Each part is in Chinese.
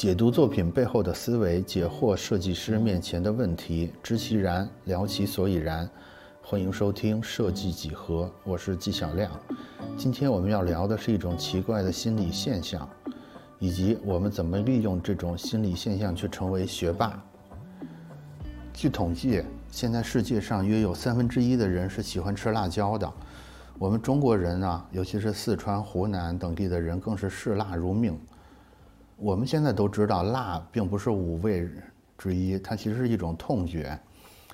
解读作品背后的思维，解惑设计师面前的问题，知其然，聊其所以然。欢迎收听设计几何，我是纪晓亮。今天我们要聊的是一种奇怪的心理现象，以及我们怎么利用这种心理现象去成为学霸。据统计，现在世界上约有三分之一的人是喜欢吃辣椒的。我们中国人啊，尤其是四川、湖南等地的人，更是视辣如命。我们现在都知道，辣并不是五味之一，它其实是一种痛觉，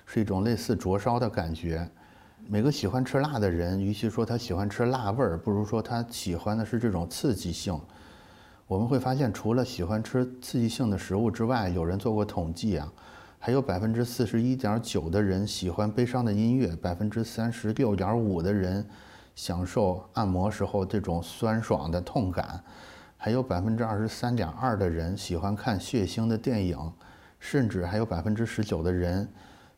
是一种类似灼烧的感觉。每个喜欢吃辣的人，与其说他喜欢吃辣味儿，不如说他喜欢的是这种刺激性。我们会发现，除了喜欢吃刺激性的食物之外，有人做过统计啊，还有百分之四十一点九的人喜欢悲伤的音乐，百分之三十六点五的人享受按摩时候这种酸爽的痛感。还有百分之二十三点二的人喜欢看血腥的电影，甚至还有百分之十九的人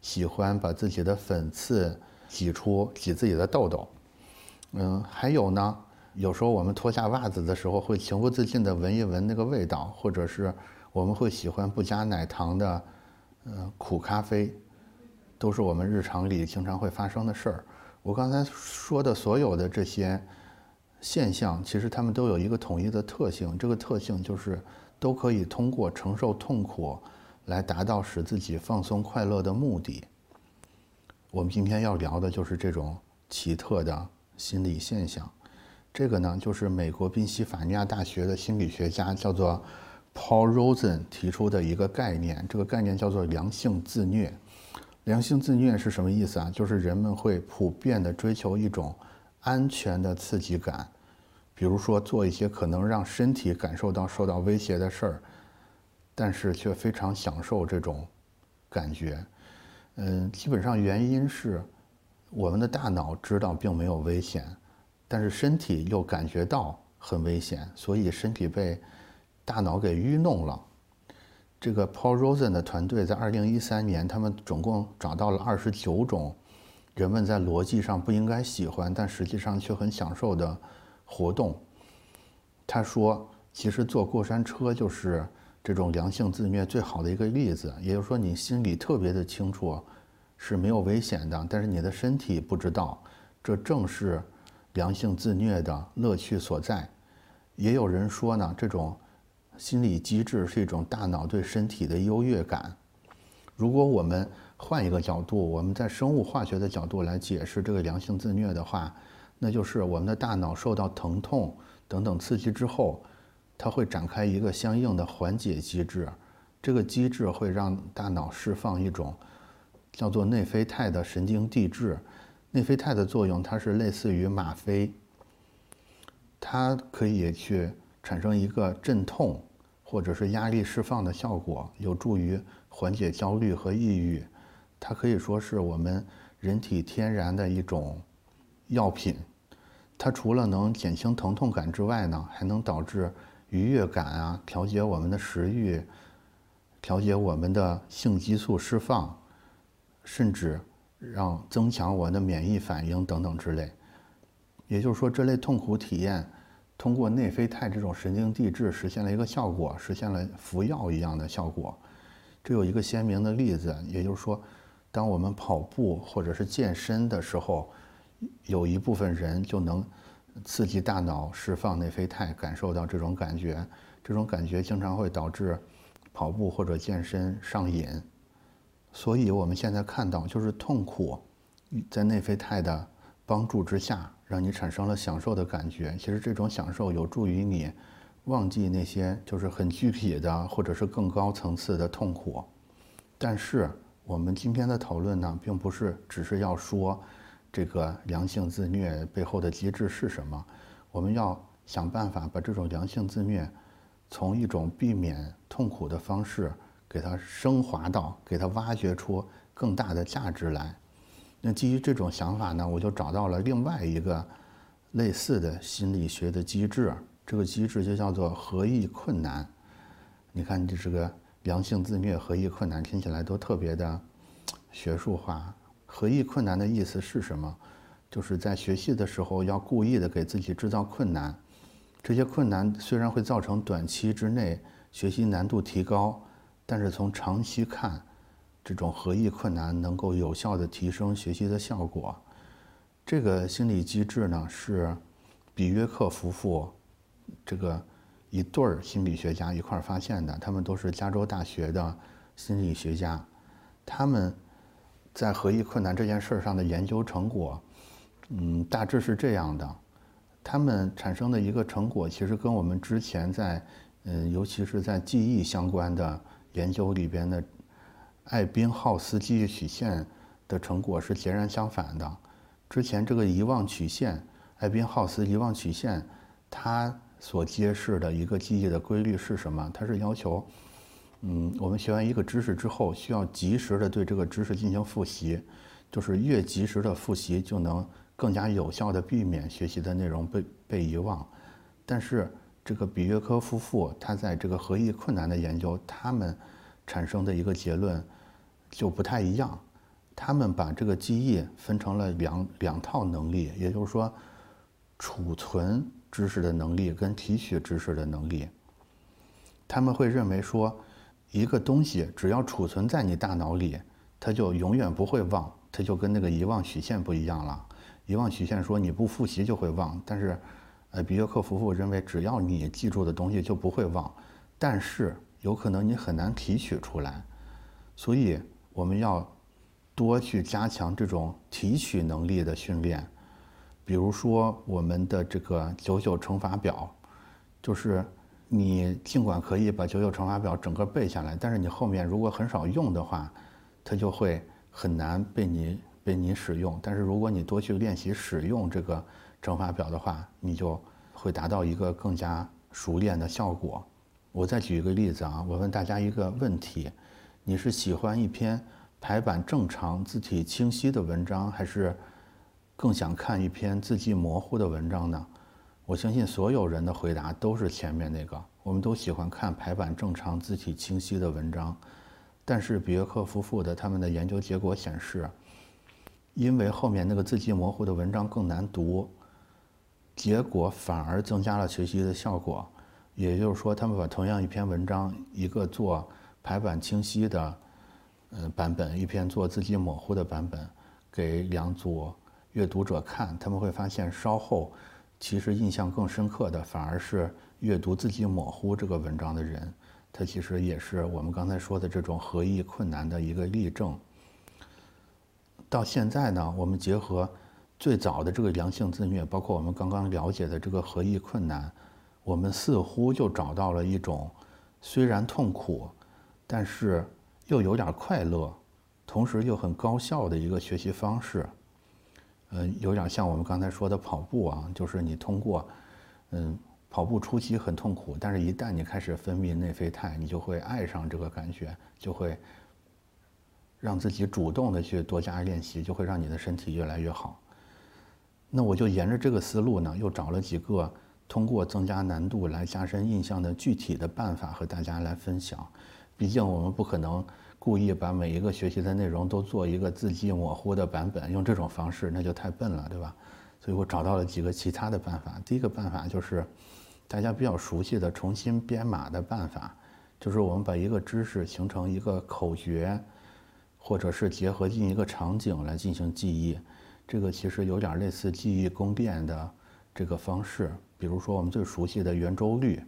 喜欢把自己的粉刺挤出，挤自己的痘痘。嗯，还有呢，有时候我们脱下袜子的时候会情不自禁地闻一闻那个味道，或者是我们会喜欢不加奶糖的，呃，苦咖啡，都是我们日常里经常会发生的事儿。我刚才说的所有的这些。现象其实它们都有一个统一的特性，这个特性就是都可以通过承受痛苦来达到使自己放松快乐的目的。我们今天要聊的就是这种奇特的心理现象。这个呢，就是美国宾夕法尼亚大学的心理学家叫做 Paul Rosen 提出的一个概念，这个概念叫做良性自虐。良性自虐是什么意思啊？就是人们会普遍的追求一种。安全的刺激感，比如说做一些可能让身体感受到受到威胁的事儿，但是却非常享受这种感觉。嗯，基本上原因是我们的大脑知道并没有危险，但是身体又感觉到很危险，所以身体被大脑给愚弄了。这个 Paul Rosen 的团队在二零一三年，他们总共找到了二十九种。人们在逻辑上不应该喜欢，但实际上却很享受的活动。他说：“其实坐过山车就是这种良性自虐最好的一个例子。也就是说，你心里特别的清楚是没有危险的，但是你的身体不知道，这正是良性自虐的乐趣所在。也有人说呢，这种心理机制是一种大脑对身体的优越感。如果我们……换一个角度，我们在生物化学的角度来解释这个良性自虐的话，那就是我们的大脑受到疼痛等等刺激之后，它会展开一个相应的缓解机制。这个机制会让大脑释放一种叫做内啡肽的神经递质。内啡肽的作用，它是类似于吗啡，它可以去产生一个镇痛或者是压力释放的效果，有助于缓解焦虑和抑郁。它可以说是我们人体天然的一种药品，它除了能减轻疼痛感之外呢，还能导致愉悦感啊，调节我们的食欲，调节我们的性激素释放，甚至让增强我们的免疫反应等等之类。也就是说，这类痛苦体验通过内啡肽这种神经递质实现了一个效果，实现了服药一样的效果。这有一个鲜明的例子，也就是说。当我们跑步或者是健身的时候，有一部分人就能刺激大脑释放内啡肽，感受到这种感觉。这种感觉经常会导致跑步或者健身上瘾。所以我们现在看到，就是痛苦在内啡肽的帮助之下，让你产生了享受的感觉。其实这种享受有助于你忘记那些就是很具体的或者是更高层次的痛苦。但是。我们今天的讨论呢，并不是只是要说这个良性自虐背后的机制是什么，我们要想办法把这种良性自虐从一种避免痛苦的方式，给它升华到，给它挖掘出更大的价值来。那基于这种想法呢，我就找到了另外一个类似的心理学的机制，这个机制就叫做合意困难。你看，这是个。良性自虐、合意困难听起来都特别的学术化。合意困难的意思是什么？就是在学习的时候要故意的给自己制造困难。这些困难虽然会造成短期之内学习难度提高，但是从长期看，这种合意困难能够有效的提升学习的效果。这个心理机制呢，是比约克夫妇这个一对儿心理学家一块儿发现的。他们都是加州大学的心理学家，他们在合意困难这件事儿上的研究成果，嗯，大致是这样的。他们产生的一个成果，其实跟我们之前在，嗯，尤其是在记忆相关的研究里边的艾宾浩斯记忆曲线的成果是截然相反的。之前这个遗忘曲线，艾宾浩斯遗忘曲线，它所揭示的一个记忆的规律是什么？它是要求，嗯，我们学完一个知识之后，需要及时的对这个知识进行复习，就是越及时的复习，就能更加有效的避免学习的内容被被遗忘。但是这个比约科夫妇他在这个合意困难的研究，他们产生的一个结论就不太一样。他们把这个记忆分成了两两套能力，也就是说，储存知识的能力跟提取知识的能力。他们会认为说，一个东西只要储存在你大脑里，它就永远不会忘，它就跟那个遗忘曲线不一样了。遗忘曲线说你不复习就会忘，但是，呃，比约克夫妇认为只要你记住的东西就不会忘，但是有可能你很难提取出来，所以我们要。多去加强这种提取能力的训练，比如说我们的这个九九乘法表，就是你尽管可以把九九乘法表整个背下来，但是你后面如果很少用的话，它就会很难被你被你使用。但是如果你多去练习使用这个乘法表的话，你就会达到一个更加熟练的效果。我再举一个例子啊，我问大家一个问题：你是喜欢一篇？排版正常、字体清晰的文章，还是更想看一篇字迹模糊的文章呢？我相信所有人的回答都是前面那个。我们都喜欢看排版正常、字体清晰的文章，但是比约克夫妇的他们的研究结果显示，因为后面那个字迹模糊的文章更难读，结果反而增加了学习的效果。也就是说，他们把同样一篇文章，一个做排版清晰的。呃，版本一篇做字迹模糊的版本，给两组阅读者看，他们会发现稍后，其实印象更深刻的反而是阅读自己模糊这个文章的人，他其实也是我们刚才说的这种合意困难的一个例证。到现在呢，我们结合最早的这个良性自虐，包括我们刚刚了解的这个合意困难，我们似乎就找到了一种虽然痛苦，但是。又有点快乐，同时又很高效的一个学习方式，嗯，有点像我们刚才说的跑步啊，就是你通过，嗯，跑步初期很痛苦，但是一旦你开始分泌内啡肽，你就会爱上这个感觉，就会让自己主动的去多加练习，就会让你的身体越来越好。那我就沿着这个思路呢，又找了几个通过增加难度来加深印象的具体的办法和大家来分享。毕竟我们不可能故意把每一个学习的内容都做一个字迹模糊的版本，用这种方式那就太笨了，对吧？所以我找到了几个其他的办法。第一个办法就是大家比较熟悉的重新编码的办法，就是我们把一个知识形成一个口诀，或者是结合进一个场景来进行记忆。这个其实有点类似记忆宫殿的这个方式。比如说我们最熟悉的圆周率，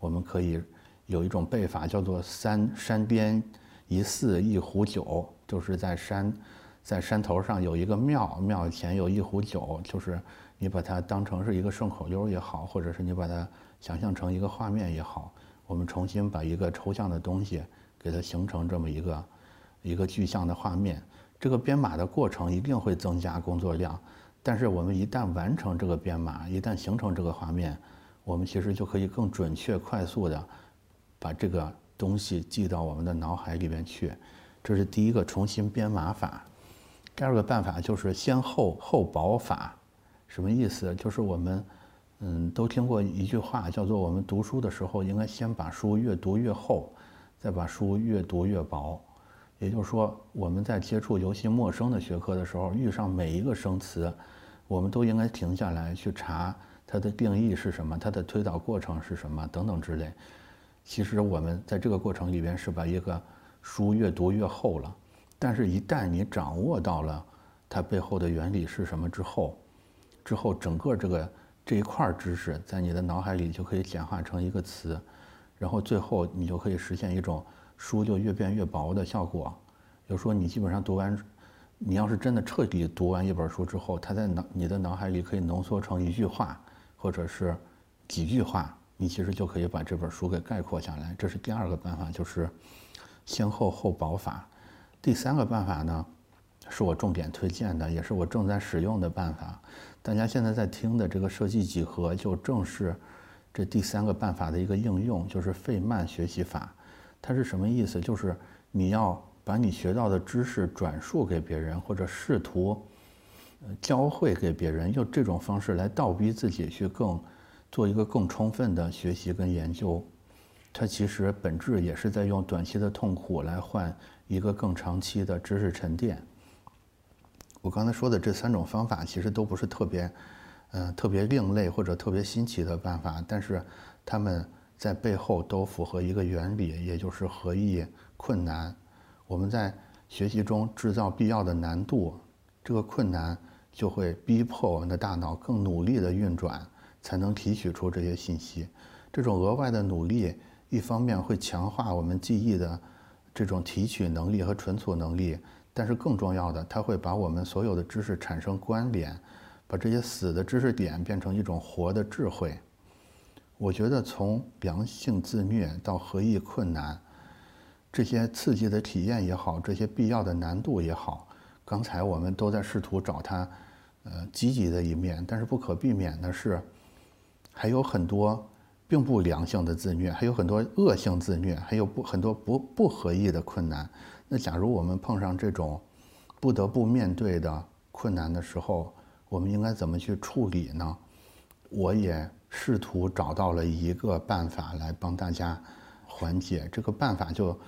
我们可以。有一种背法叫做“三山边一寺一壶酒”，就是在山，在山头上有一个庙，庙前有一壶酒，就是你把它当成是一个顺口溜也好，或者是你把它想象成一个画面也好，我们重新把一个抽象的东西给它形成这么一个一个具象的画面。这个编码的过程一定会增加工作量，但是我们一旦完成这个编码，一旦形成这个画面，我们其实就可以更准确、快速的。把这个东西记到我们的脑海里边去，这是第一个重新编码法。第二个办法就是先厚后薄法，什么意思？就是我们，嗯，都听过一句话，叫做我们读书的时候应该先把书越读越厚，再把书越读越薄。也就是说，我们在接触尤其陌生的学科的时候，遇上每一个生词，我们都应该停下来去查它的定义是什么，它的推导过程是什么等等之类。其实我们在这个过程里边是把一个书越读越厚了。但是，一旦你掌握到了它背后的原理是什么之后，之后整个这个这一块知识在你的脑海里就可以简化成一个词，然后最后你就可以实现一种书就越变越薄的效果。就说你基本上读完，你要是真的彻底读完一本书之后，它在脑你的脑海里可以浓缩成一句话，或者是几句话，你其实就可以把这本书给概括下来。这是第二个办法，就是先厚后薄法。第三个办法呢，是我重点推荐的，也是我正在使用的办法。大家现在在听的这个设计几何，就正是这第三个办法的一个应用，就是费曼学习法。它是什么意思？就是你要。把你学到的知识转述给别人，或者试图教会给别人，用这种方式来倒逼自己去更做一个更充分的学习跟研究。它其实本质也是在用短期的痛苦来换一个更长期的知识沉淀。我刚才说的这三种方法其实都不是特别，嗯，特别另类或者特别新奇的办法，但是他们在背后都符合一个原理，也就是合意困难。我们在学习中制造必要的难度，这个困难就会逼迫我们的大脑更努力的运转，才能提取出这些信息。这种额外的努力，一方面会强化我们记忆的这种提取能力和存储能力，但是更重要的，它会把我们所有的知识产生关联，把这些死的知识点变成一种活的智慧。我觉得从良性自虐到合意困难。这些刺激的体验也好，这些必要的难度也好，刚才我们都在试图找它，呃，积极的一面。但是不可避免的是，还有很多并不良性的自虐，还有很多恶性自虐，还有不很多不不合意的困难。那假如我们碰上这种不得不面对的困难的时候，我们应该怎么去处理呢？我也试图找到了一个办法来帮大家缓解这个办法就。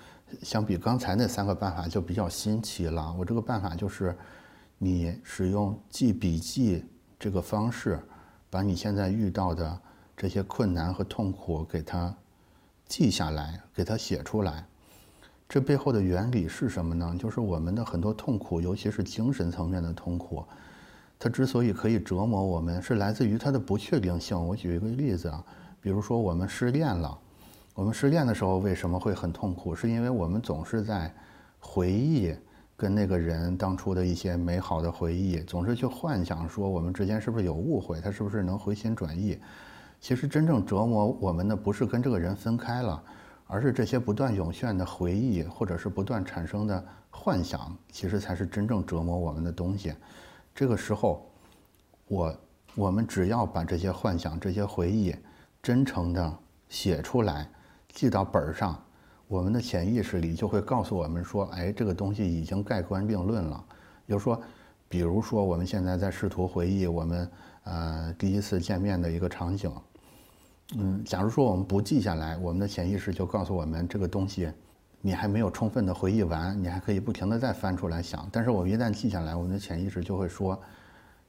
相比刚才那三个办法就比较新奇了。我这个办法就是，你使用记笔记这个方式，把你现在遇到的这些困难和痛苦给它记下来，给它写出来。这背后的原理是什么呢？就是我们的很多痛苦，尤其是精神层面的痛苦，它之所以可以折磨我们，是来自于它的不确定性。我举一个例子啊，比如说我们失恋了。我们失恋的时候为什么会很痛苦？是因为我们总是在回忆跟那个人当初的一些美好的回忆，总是去幻想说我们之间是不是有误会，他是不是能回心转意。其实真正折磨我们的不是跟这个人分开了，而是这些不断涌现的回忆，或者是不断产生的幻想，其实才是真正折磨我们的东西。这个时候，我我们只要把这些幻想、这些回忆真诚的写出来。记到本儿上，我们的潜意识里就会告诉我们说：“哎，这个东西已经盖棺定论了。”就说，比如说我们现在在试图回忆我们呃第一次见面的一个场景，嗯，假如说我们不记下来，我们的潜意识就告诉我们这个东西你还没有充分的回忆完，你还可以不停的再翻出来想。但是我们一旦记下来，我们的潜意识就会说，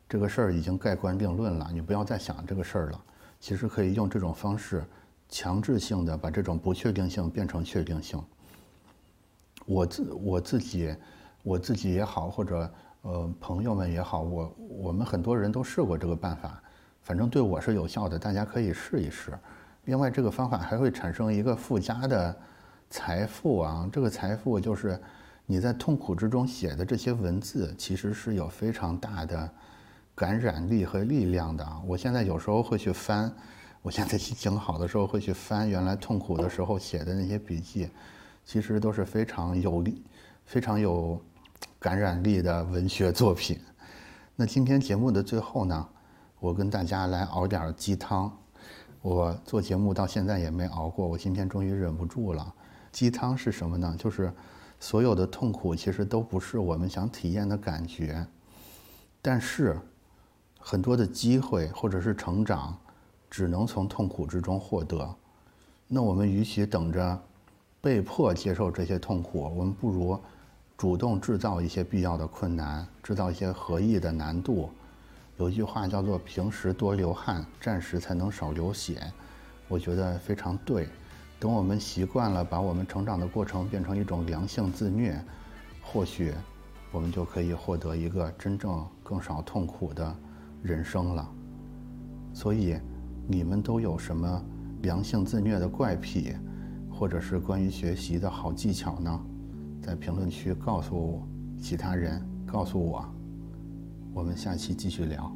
这个事儿已经盖棺定论了，你不要再想这个事儿了。其实可以用这种方式。强制性的把这种不确定性变成确定性。我自我自己，我自己也好，或者呃朋友们也好，我我们很多人都试过这个办法，反正对我是有效的，大家可以试一试。另外，这个方法还会产生一个附加的财富啊，这个财富就是你在痛苦之中写的这些文字，其实是有非常大的感染力和力量的。我现在有时候会去翻。我现在心情好的时候会去翻原来痛苦的时候写的那些笔记，其实都是非常有力、非常有感染力的文学作品。那今天节目的最后呢，我跟大家来熬点鸡汤。我做节目到现在也没熬过，我今天终于忍不住了。鸡汤是什么呢？就是所有的痛苦其实都不是我们想体验的感觉，但是很多的机会或者是成长。只能从痛苦之中获得，那我们与其等着被迫接受这些痛苦，我们不如主动制造一些必要的困难，制造一些合意的难度。有一句话叫做“平时多流汗，战时才能少流血”，我觉得非常对。等我们习惯了把我们成长的过程变成一种良性自虐，或许我们就可以获得一个真正更少痛苦的人生了。所以，你们都有什么良性自虐的怪癖，或者是关于学习的好技巧呢？在评论区告诉其他人，告诉我。我们下期继续聊。